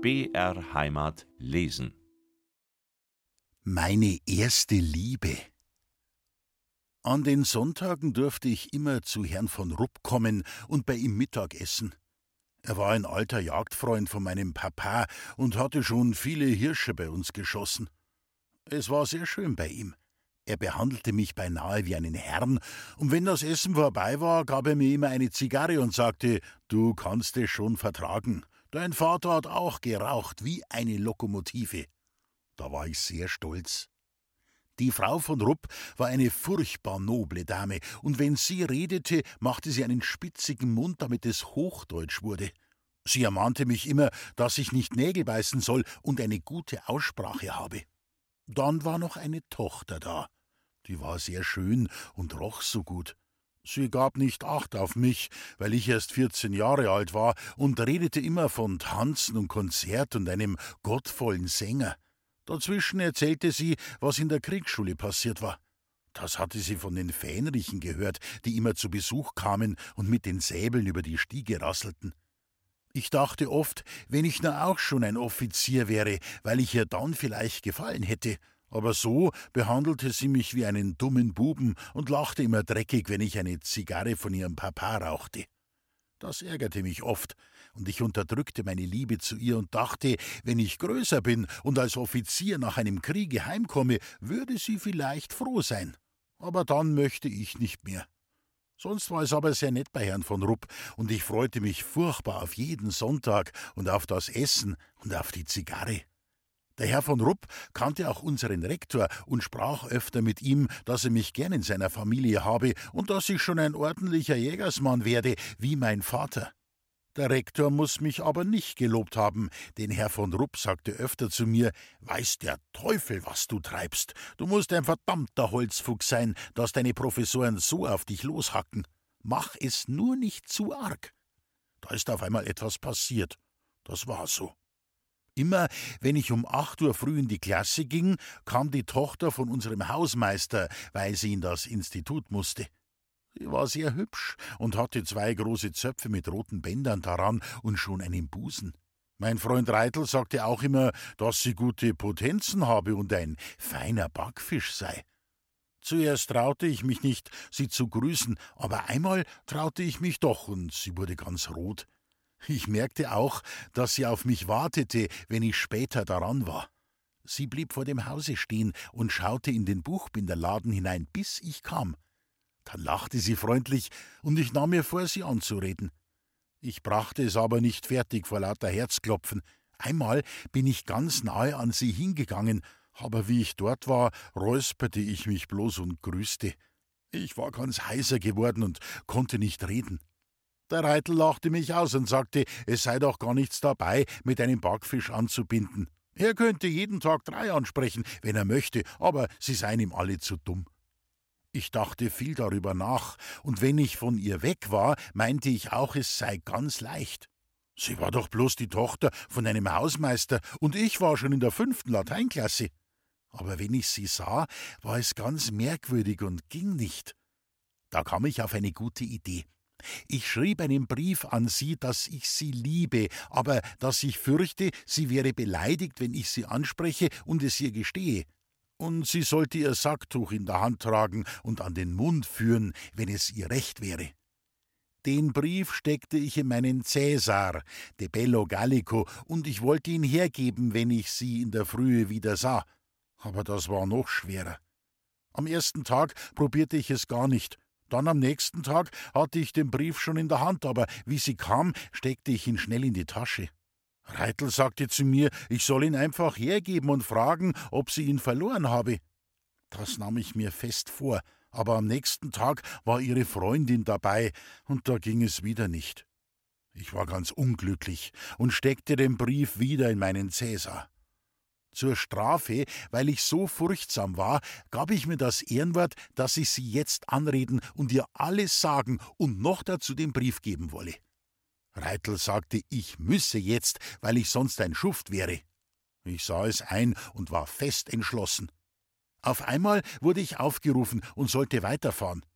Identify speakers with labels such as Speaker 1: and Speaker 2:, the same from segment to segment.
Speaker 1: BR Heimat lesen.
Speaker 2: Meine erste Liebe. An den Sonntagen durfte ich immer zu Herrn von Rupp kommen und bei ihm Mittag essen. Er war ein alter Jagdfreund von meinem Papa und hatte schon viele Hirsche bei uns geschossen. Es war sehr schön bei ihm. Er behandelte mich beinahe wie einen Herrn, und wenn das Essen vorbei war, gab er mir immer eine Zigarre und sagte, du kannst es schon vertragen. Dein Vater hat auch geraucht wie eine Lokomotive. Da war ich sehr stolz. Die Frau von Rupp war eine furchtbar noble Dame, und wenn sie redete, machte sie einen spitzigen Mund, damit es Hochdeutsch wurde. Sie ermahnte mich immer, dass ich nicht Nägel beißen soll und eine gute Aussprache habe. Dann war noch eine Tochter da. Die war sehr schön und roch so gut. Sie gab nicht Acht auf mich, weil ich erst vierzehn Jahre alt war, und redete immer von Tanzen und Konzert und einem gottvollen Sänger. Dazwischen erzählte sie, was in der Kriegsschule passiert war. Das hatte sie von den Fähnrichen gehört, die immer zu Besuch kamen und mit den Säbeln über die Stiege rasselten. Ich dachte oft, wenn ich nur auch schon ein Offizier wäre, weil ich ihr dann vielleicht gefallen hätte, aber so behandelte sie mich wie einen dummen Buben und lachte immer dreckig, wenn ich eine Zigarre von ihrem Papa rauchte. Das ärgerte mich oft, und ich unterdrückte meine Liebe zu ihr und dachte, wenn ich größer bin und als Offizier nach einem Kriege heimkomme, würde sie vielleicht froh sein. Aber dann möchte ich nicht mehr. Sonst war es aber sehr nett bei Herrn von Rupp, und ich freute mich furchtbar auf jeden Sonntag und auf das Essen und auf die Zigarre. Der Herr von Rupp kannte auch unseren Rektor und sprach öfter mit ihm, dass er mich gern in seiner Familie habe und dass ich schon ein ordentlicher Jägersmann werde, wie mein Vater. Der Rektor muss mich aber nicht gelobt haben, denn Herr von Rupp sagte öfter zu mir, weiß der Teufel, was du treibst. Du musst ein verdammter Holzfuchs sein, dass deine Professoren so auf dich loshacken. Mach es nur nicht zu arg. Da ist auf einmal etwas passiert. Das war so. Immer, wenn ich um acht Uhr früh in die Klasse ging, kam die Tochter von unserem Hausmeister, weil sie in das Institut musste. Sie war sehr hübsch und hatte zwei große Zöpfe mit roten Bändern daran und schon einen Busen. Mein Freund Reitel sagte auch immer, dass sie gute Potenzen habe und ein feiner Backfisch sei. Zuerst traute ich mich nicht, sie zu grüßen, aber einmal traute ich mich doch, und sie wurde ganz rot. Ich merkte auch, dass sie auf mich wartete, wenn ich später daran war. Sie blieb vor dem Hause stehen und schaute in den Buchbinderladen hinein, bis ich kam. Dann lachte sie freundlich, und ich nahm mir vor, sie anzureden. Ich brachte es aber nicht fertig vor lauter Herzklopfen. Einmal bin ich ganz nahe an sie hingegangen, aber wie ich dort war, räusperte ich mich bloß und grüßte. Ich war ganz heiser geworden und konnte nicht reden. Der Reitel lachte mich aus und sagte, es sei doch gar nichts dabei, mit einem Backfisch anzubinden. Er könnte jeden Tag drei ansprechen, wenn er möchte, aber sie seien ihm alle zu dumm. Ich dachte viel darüber nach, und wenn ich von ihr weg war, meinte ich auch, es sei ganz leicht. Sie war doch bloß die Tochter von einem Hausmeister, und ich war schon in der fünften Lateinklasse. Aber wenn ich sie sah, war es ganz merkwürdig und ging nicht. Da kam ich auf eine gute Idee. Ich schrieb einen Brief an sie, dass ich sie liebe, aber dass ich fürchte, sie wäre beleidigt, wenn ich sie anspreche und es ihr gestehe. Und sie sollte ihr Sacktuch in der Hand tragen und an den Mund führen, wenn es ihr recht wäre. Den Brief steckte ich in meinen Cäsar, de Bello Gallico, und ich wollte ihn hergeben, wenn ich sie in der Frühe wieder sah. Aber das war noch schwerer. Am ersten Tag probierte ich es gar nicht. Dann am nächsten Tag hatte ich den Brief schon in der Hand, aber wie sie kam, steckte ich ihn schnell in die Tasche. Reitel sagte zu mir, ich soll ihn einfach hergeben und fragen, ob sie ihn verloren habe. Das nahm ich mir fest vor, aber am nächsten Tag war ihre Freundin dabei, und da ging es wieder nicht. Ich war ganz unglücklich und steckte den Brief wieder in meinen Cäsar. Zur Strafe, weil ich so furchtsam war, gab ich mir das Ehrenwort, dass ich sie jetzt anreden und ihr alles sagen und noch dazu den Brief geben wolle. Reitel sagte, ich müsse jetzt, weil ich sonst ein Schuft wäre. Ich sah es ein und war fest entschlossen. Auf einmal wurde ich aufgerufen und sollte weiterfahren.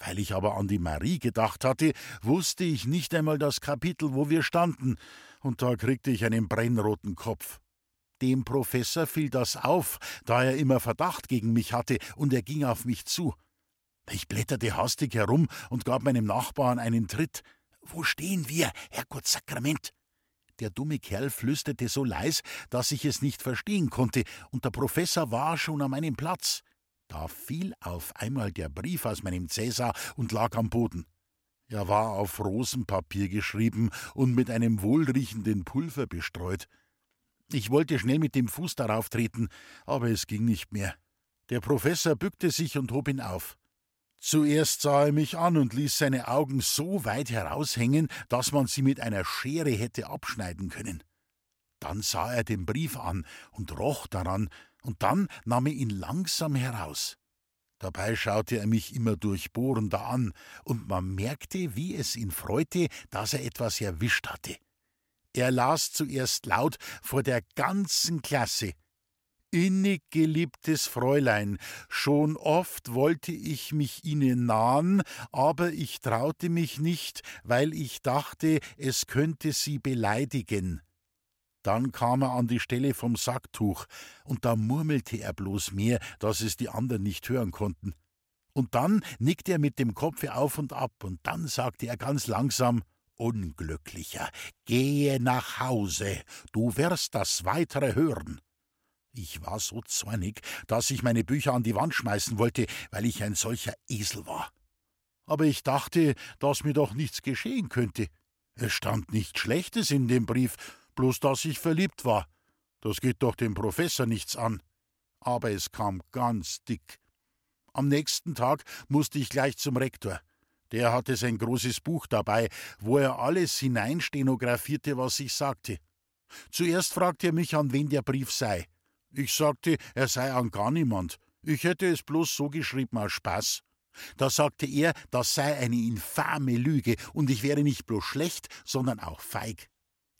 Speaker 2: Weil ich aber an die Marie gedacht hatte, wusste ich nicht einmal das Kapitel, wo wir standen, und da kriegte ich einen brennroten Kopf. Dem Professor fiel das auf, da er immer Verdacht gegen mich hatte, und er ging auf mich zu. Ich blätterte hastig herum und gab meinem Nachbarn einen Tritt. Wo stehen wir, Herrgott Sakrament? Der dumme Kerl flüsterte so leis, dass ich es nicht verstehen konnte, und der Professor war schon an meinem Platz. Da fiel auf einmal der Brief aus meinem Cäsar und lag am Boden. Er war auf Rosenpapier geschrieben und mit einem wohlriechenden Pulver bestreut. Ich wollte schnell mit dem Fuß darauf treten, aber es ging nicht mehr. Der Professor bückte sich und hob ihn auf. Zuerst sah er mich an und ließ seine Augen so weit heraushängen, dass man sie mit einer Schere hätte abschneiden können. Dann sah er den Brief an und roch daran, und dann nahm er ihn langsam heraus. Dabei schaute er mich immer durchbohrender an, und man merkte, wie es ihn freute, dass er etwas erwischt hatte. Er las zuerst laut vor der ganzen Klasse, Innig geliebtes Fräulein, schon oft wollte ich mich Ihnen nahen, aber ich traute mich nicht, weil ich dachte, es könnte Sie beleidigen. Dann kam er an die Stelle vom Sacktuch, und da murmelte er bloß mehr, dass es die anderen nicht hören konnten. Und dann nickte er mit dem Kopfe auf und ab, und dann sagte er ganz langsam Unglücklicher, gehe nach Hause, du wirst das weitere hören. Ich war so zornig, dass ich meine Bücher an die Wand schmeißen wollte, weil ich ein solcher Esel war. Aber ich dachte, dass mir doch nichts geschehen könnte. Es stand nichts Schlechtes in dem Brief, bloß dass ich verliebt war. Das geht doch dem Professor nichts an. Aber es kam ganz dick. Am nächsten Tag musste ich gleich zum Rektor. Der hatte sein großes Buch dabei, wo er alles hineinstenografierte, was ich sagte. Zuerst fragte er mich, an wen der Brief sei. Ich sagte, er sei an gar niemand. Ich hätte es bloß so geschrieben aus Spaß. Da sagte er, das sei eine infame Lüge und ich wäre nicht bloß schlecht, sondern auch feig.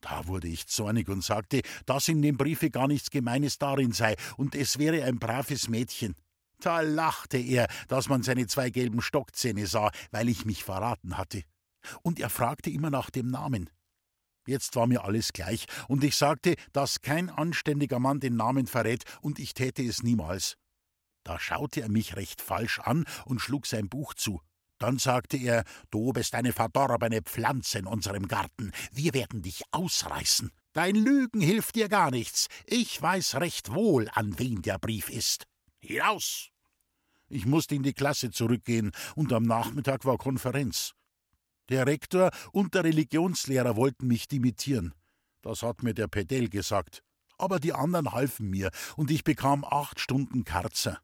Speaker 2: Da wurde ich zornig und sagte, dass in dem Briefe gar nichts Gemeines darin sei und es wäre ein braves Mädchen. Da lachte er, dass man seine zwei gelben Stockzähne sah, weil ich mich verraten hatte. Und er fragte immer nach dem Namen. Jetzt war mir alles gleich, und ich sagte, dass kein anständiger Mann den Namen verrät, und ich täte es niemals. Da schaute er mich recht falsch an und schlug sein Buch zu. Dann sagte er, du bist eine verdorbene Pflanze in unserem Garten, wir werden dich ausreißen. Dein Lügen hilft dir gar nichts, ich weiß recht wohl, an wen der Brief ist. Hinaus! Ich musste in die Klasse zurückgehen, und am Nachmittag war Konferenz. Der Rektor und der Religionslehrer wollten mich dimitieren. Das hat mir der Pedell gesagt. Aber die anderen halfen mir, und ich bekam acht Stunden Karzer.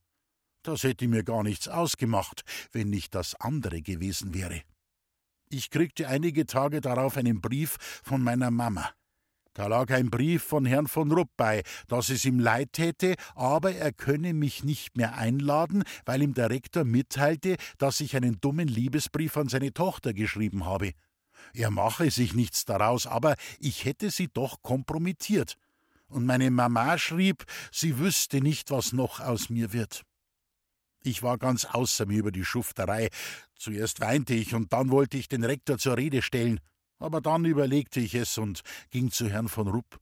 Speaker 2: Das hätte mir gar nichts ausgemacht, wenn nicht das andere gewesen wäre. Ich kriegte einige Tage darauf einen Brief von meiner Mama. Da lag ein Brief von Herrn von Rupp bei, dass es ihm leid täte, aber er könne mich nicht mehr einladen, weil ihm der Rektor mitteilte, dass ich einen dummen Liebesbrief an seine Tochter geschrieben habe. Er mache sich nichts daraus, aber ich hätte sie doch kompromittiert. Und meine Mama schrieb, sie wüsste nicht, was noch aus mir wird. Ich war ganz außer mir über die Schufterei. Zuerst weinte ich und dann wollte ich den Rektor zur Rede stellen aber dann überlegte ich es und ging zu Herrn von Rupp.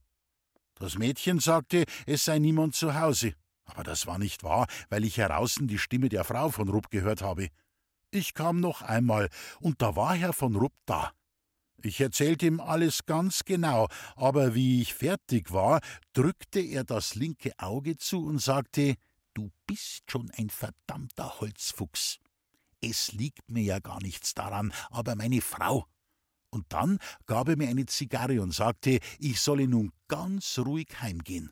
Speaker 2: Das Mädchen sagte, es sei niemand zu Hause, aber das war nicht wahr, weil ich heraußen die Stimme der Frau von Rupp gehört habe. Ich kam noch einmal, und da war Herr von Rupp da. Ich erzählte ihm alles ganz genau, aber wie ich fertig war, drückte er das linke Auge zu und sagte Du bist schon ein verdammter Holzfuchs. Es liegt mir ja gar nichts daran, aber meine Frau, und dann gab er mir eine Zigarre und sagte, ich solle nun ganz ruhig heimgehen.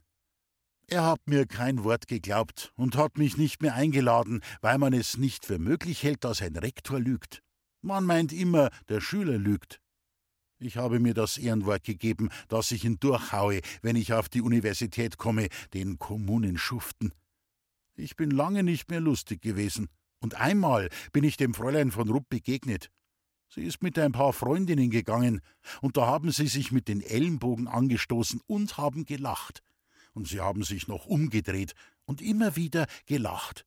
Speaker 2: Er hat mir kein Wort geglaubt und hat mich nicht mehr eingeladen, weil man es nicht für möglich hält, dass ein Rektor lügt. Man meint immer, der Schüler lügt. Ich habe mir das Ehrenwort gegeben, dass ich ihn durchhaue, wenn ich auf die Universität komme, den Kommunen schuften. Ich bin lange nicht mehr lustig gewesen. Und einmal bin ich dem Fräulein von Rupp begegnet. Sie ist mit ein paar Freundinnen gegangen, und da haben sie sich mit den Ellenbogen angestoßen und haben gelacht. Und sie haben sich noch umgedreht und immer wieder gelacht.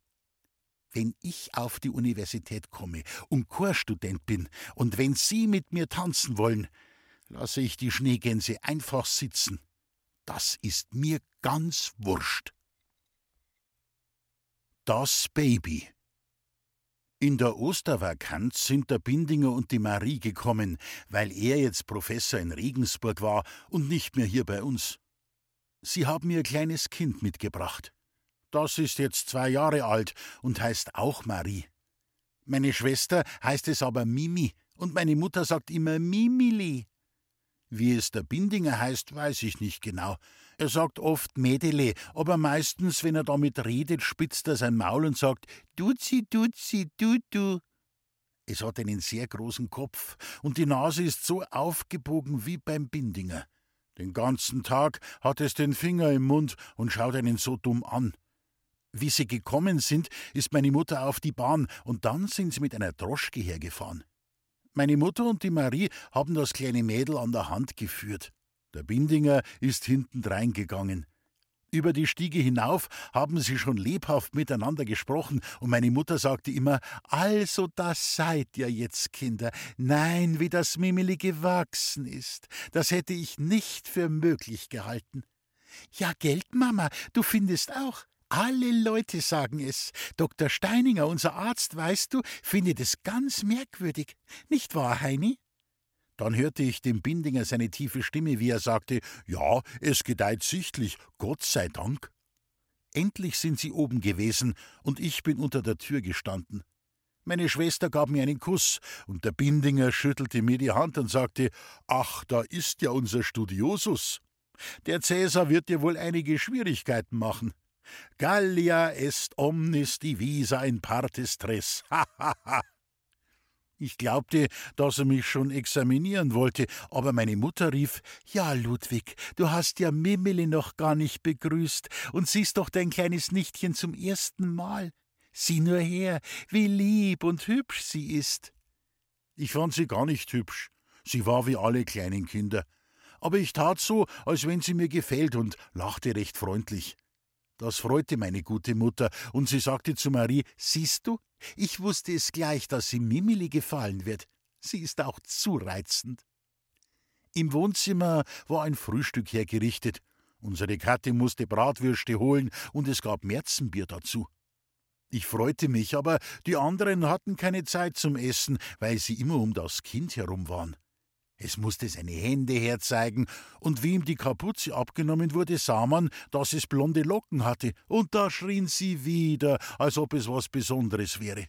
Speaker 2: wenn ich auf die Universität komme und Chorstudent bin und wenn Sie mit mir tanzen wollen, lasse ich die Schneegänse einfach sitzen. Das ist mir ganz wurscht. Das Baby. In der Ostervakanz sind der Bindinger und die Marie gekommen, weil er jetzt Professor in Regensburg war und nicht mehr hier bei uns. Sie haben ihr kleines Kind mitgebracht. Das ist jetzt zwei Jahre alt und heißt auch Marie. Meine Schwester heißt es aber Mimi und meine Mutter sagt immer Mimili. Wie es der Bindinger heißt, weiß ich nicht genau. Er sagt oft Mädele, aber meistens, wenn er damit redet, spitzt er sein Maul und sagt Duzi, Duzi, du, du. Es hat einen sehr großen Kopf und die Nase ist so aufgebogen wie beim Bindinger. Den ganzen Tag hat es den Finger im Mund und schaut einen so dumm an. Wie sie gekommen sind, ist meine Mutter auf die Bahn und dann sind sie mit einer Droschke hergefahren. Meine Mutter und die Marie haben das kleine Mädel an der Hand geführt. Der Bindinger ist hintendrein gegangen. Über die Stiege hinauf haben sie schon lebhaft miteinander gesprochen, und meine Mutter sagte immer Also das seid ihr jetzt, Kinder. Nein, wie das Mimili gewachsen ist. Das hätte ich nicht für möglich gehalten. Ja, Geld, Mama, du findest auch. Alle Leute sagen es. Dr. Steininger, unser Arzt, weißt du, findet es ganz merkwürdig. Nicht wahr, Heini? Dann hörte ich dem Bindinger seine tiefe Stimme, wie er sagte: Ja, es gedeiht sichtlich, Gott sei Dank. Endlich sind sie oben gewesen, und ich bin unter der Tür gestanden. Meine Schwester gab mir einen Kuss, und der Bindinger schüttelte mir die Hand und sagte: Ach, da ist ja unser Studiosus. Der Cäsar wird dir wohl einige Schwierigkeiten machen. Gallia est omnis divisa in partes tres. Ha, ha, ha. Ich glaubte, dass er mich schon examinieren wollte, aber meine Mutter rief: Ja, Ludwig, du hast ja Mimili noch gar nicht begrüßt und siehst doch dein kleines Nichtchen zum ersten Mal. Sieh nur her, wie lieb und hübsch sie ist. Ich fand sie gar nicht hübsch. Sie war wie alle kleinen Kinder. Aber ich tat so, als wenn sie mir gefällt und lachte recht freundlich. Das freute meine gute Mutter, und sie sagte zu Marie: Siehst du, ich wusste es gleich, dass sie Mimili gefallen wird. Sie ist auch zu reizend. Im Wohnzimmer war ein Frühstück hergerichtet. Unsere Katte musste Bratwürste holen und es gab Märzenbier dazu. Ich freute mich, aber die anderen hatten keine Zeit zum Essen, weil sie immer um das Kind herum waren. Es musste seine Hände herzeigen, und wie ihm die Kapuze abgenommen wurde, sah man, dass es blonde Locken hatte, und da schrien sie wieder, als ob es was Besonderes wäre.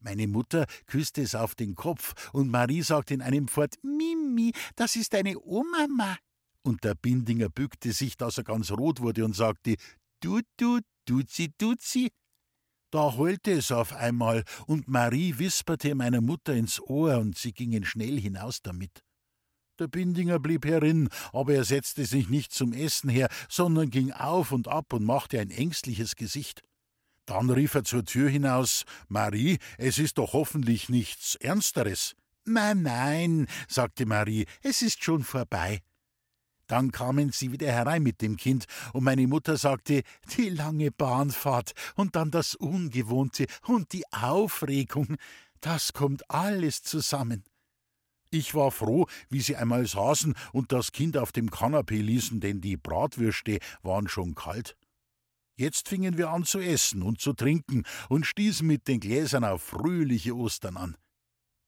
Speaker 2: Meine Mutter küsste es auf den Kopf, und Marie sagte in einem Fort: Mimi, das ist deine Oma. Und der Bindinger bückte sich, dass er ganz rot wurde, und sagte: Du, du, duzi, duzi. Da heulte es auf einmal, und Marie wisperte meiner Mutter ins Ohr, und sie gingen schnell hinaus damit. Der Bindinger blieb herin, aber er setzte sich nicht zum Essen her, sondern ging auf und ab und machte ein ängstliches Gesicht. Dann rief er zur Tür hinaus Marie, es ist doch hoffentlich nichts Ernsteres. Nein, nein, sagte Marie, es ist schon vorbei. Dann kamen sie wieder herein mit dem Kind, und meine Mutter sagte, die lange Bahnfahrt und dann das Ungewohnte und die Aufregung, das kommt alles zusammen. Ich war froh, wie sie einmal saßen und das Kind auf dem Kanapee ließen, denn die Bratwürste waren schon kalt. Jetzt fingen wir an zu essen und zu trinken und stießen mit den Gläsern auf fröhliche Ostern an.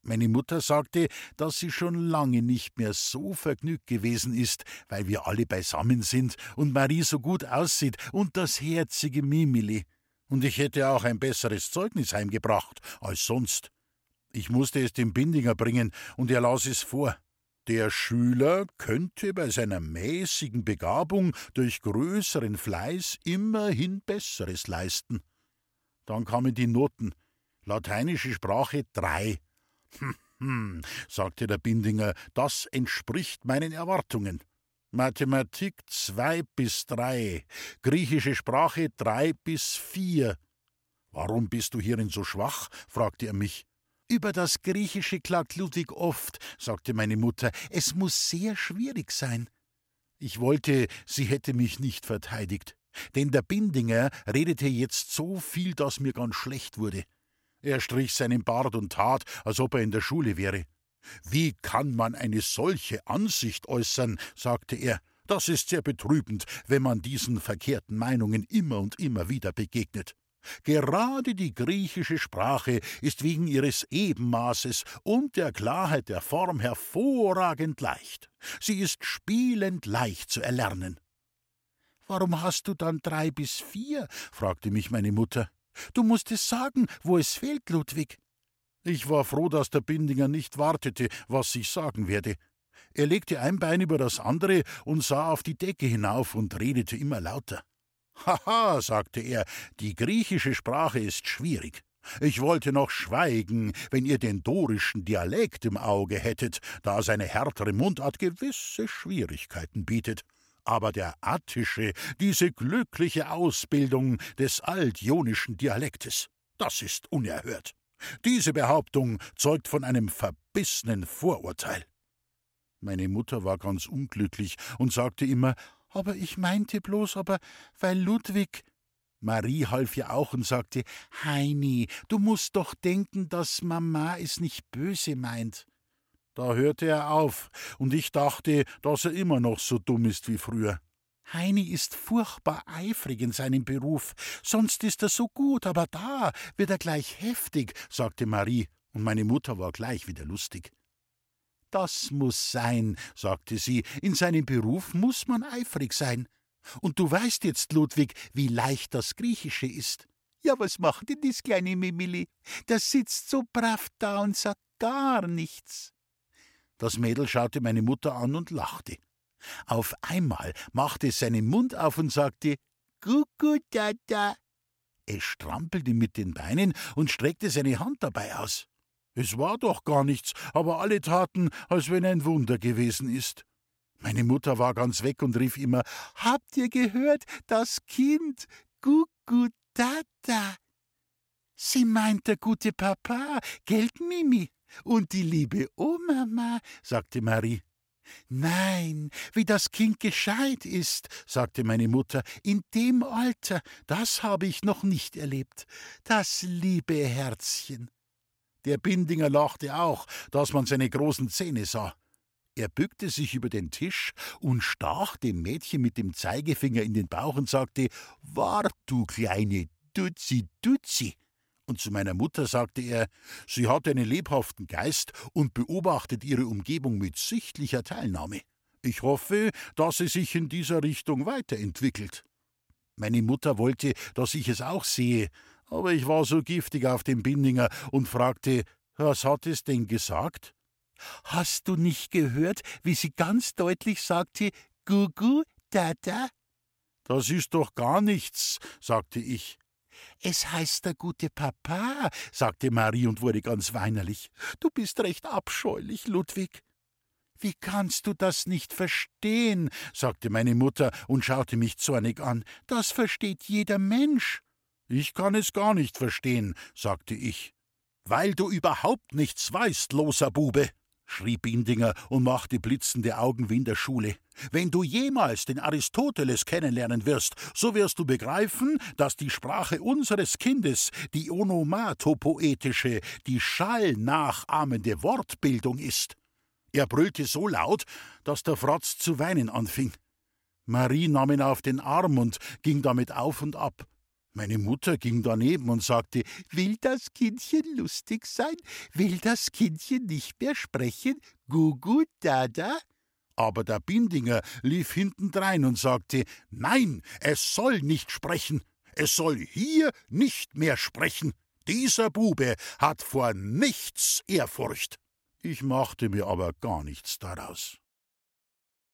Speaker 2: Meine Mutter sagte, dass sie schon lange nicht mehr so vergnügt gewesen ist, weil wir alle beisammen sind und Marie so gut aussieht und das herzige Mimili. Und ich hätte auch ein besseres Zeugnis heimgebracht als sonst. Ich musste es dem Bindinger bringen und er las es vor. Der Schüler könnte bei seiner mäßigen Begabung durch größeren Fleiß immerhin Besseres leisten. Dann kamen die Noten. Lateinische Sprache drei, hm, hm, sagte der Bindinger, das entspricht meinen Erwartungen. Mathematik zwei bis drei, griechische Sprache drei bis vier. Warum bist du hierin so schwach? fragte er mich. Über das Griechische klagt Ludwig oft, sagte meine Mutter. Es muss sehr schwierig sein. Ich wollte, sie hätte mich nicht verteidigt. Denn der Bindinger redete jetzt so viel, dass mir ganz schlecht wurde. Er strich seinen Bart und tat, als ob er in der Schule wäre. Wie kann man eine solche Ansicht äußern? sagte er. Das ist sehr betrübend, wenn man diesen verkehrten Meinungen immer und immer wieder begegnet. Gerade die griechische Sprache ist wegen ihres Ebenmaßes und der Klarheit der Form hervorragend leicht. Sie ist spielend leicht zu erlernen. Warum hast du dann drei bis vier? fragte mich meine Mutter. Du musst es sagen, wo es fehlt, Ludwig. Ich war froh, dass der Bindinger nicht wartete, was ich sagen werde. Er legte ein Bein über das andere und sah auf die Decke hinauf und redete immer lauter. Haha, sagte er, die griechische Sprache ist schwierig. Ich wollte noch schweigen, wenn ihr den dorischen Dialekt im Auge hättet, da seine härtere Mundart gewisse Schwierigkeiten bietet. Aber der attische, diese glückliche Ausbildung des altjonischen Dialektes, das ist unerhört. Diese Behauptung zeugt von einem verbissenen Vorurteil. Meine Mutter war ganz unglücklich und sagte immer, aber ich meinte bloß, aber weil Ludwig. Marie half ihr auch und sagte, Heini, du musst doch denken, dass Mama es nicht böse meint. Da hörte er auf, und ich dachte, dass er immer noch so dumm ist wie früher. Heini ist furchtbar eifrig in seinem Beruf, sonst ist er so gut, aber da wird er gleich heftig, sagte Marie, und meine Mutter war gleich wieder lustig. Das muss sein, sagte sie, in seinem Beruf muss man eifrig sein. Und du weißt jetzt, Ludwig, wie leicht das Griechische ist. Ja, was macht denn das kleine Mimili? Das sitzt so brav da und sagt gar nichts. Das Mädel schaute meine Mutter an und lachte. Auf einmal machte es seinen Mund auf und sagte Kuckuck, Tata. Es strampelte mit den Beinen und streckte seine Hand dabei aus. Es war doch gar nichts, aber alle taten, als wenn ein Wunder gewesen ist. Meine Mutter war ganz weg und rief immer Habt ihr gehört, das Kind? Kuckuck, Tata. Sie meint der gute Papa, Geld, Mimi? Und die liebe Oma, sagte Marie. Nein, wie das Kind gescheit ist, sagte meine Mutter, in dem Alter, das habe ich noch nicht erlebt. Das liebe Herzchen. Der Bindinger lachte auch, dass man seine großen Zähne sah. Er bückte sich über den Tisch und stach dem Mädchen mit dem Zeigefinger in den Bauch und sagte: Wart, du kleine Dutzi Dutzi. Und zu meiner Mutter sagte er, sie hat einen lebhaften Geist und beobachtet ihre Umgebung mit sichtlicher Teilnahme. Ich hoffe, dass sie sich in dieser Richtung weiterentwickelt. Meine Mutter wollte, dass ich es auch sehe, aber ich war so giftig auf dem Bindinger und fragte, was hat es denn gesagt? Hast du nicht gehört, wie sie ganz deutlich sagte, Gugu, Dada? Das ist doch gar nichts, sagte ich. Es heißt der gute Papa, sagte Marie und wurde ganz weinerlich. Du bist recht abscheulich, Ludwig. Wie kannst du das nicht verstehen? sagte meine Mutter und schaute mich zornig an. Das versteht jeder Mensch. Ich kann es gar nicht verstehen, sagte ich. Weil du überhaupt nichts weißt, loser Bube, schrie Bindinger und machte blitzende Augen wie in der Schule. Wenn du jemals den Aristoteles kennenlernen wirst, so wirst du begreifen, dass die Sprache unseres Kindes die onomatopoetische, die schallnachahmende Wortbildung ist. Er brüllte so laut, dass der Fratz zu weinen anfing. Marie nahm ihn auf den Arm und ging damit auf und ab. Meine Mutter ging daneben und sagte, will das Kindchen lustig sein? Will das Kindchen nicht mehr sprechen? Gugu Dada? Aber der Bindinger lief hintendrein und sagte, nein, es soll nicht sprechen. Es soll hier nicht mehr sprechen. Dieser Bube hat vor nichts Ehrfurcht. Ich machte mir aber gar nichts daraus.